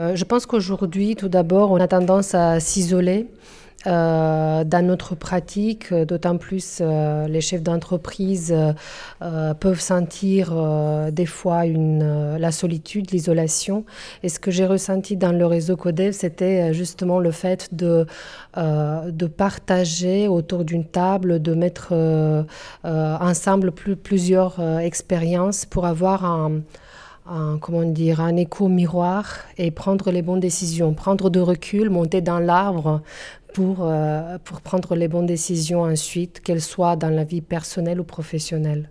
Euh, je pense qu'aujourd'hui, tout d'abord, on a tendance à s'isoler. Euh, dans notre pratique, d'autant plus euh, les chefs d'entreprise peuvent sentir des fois la solitude, l'isolation. Et ce que j'ai ressenti dans le réseau CODEV, c'était justement le fait de, partager autour d'une table, de mettre ensemble plus, plusieurs expériences pour avoir un un, comment dire, un écho miroir et prendre les bonnes décisions, prendre de recul, monter dans l'arbre pour, euh, pour prendre les bonnes décisions ensuite, qu'elles soient dans la vie personnelle ou professionnelle.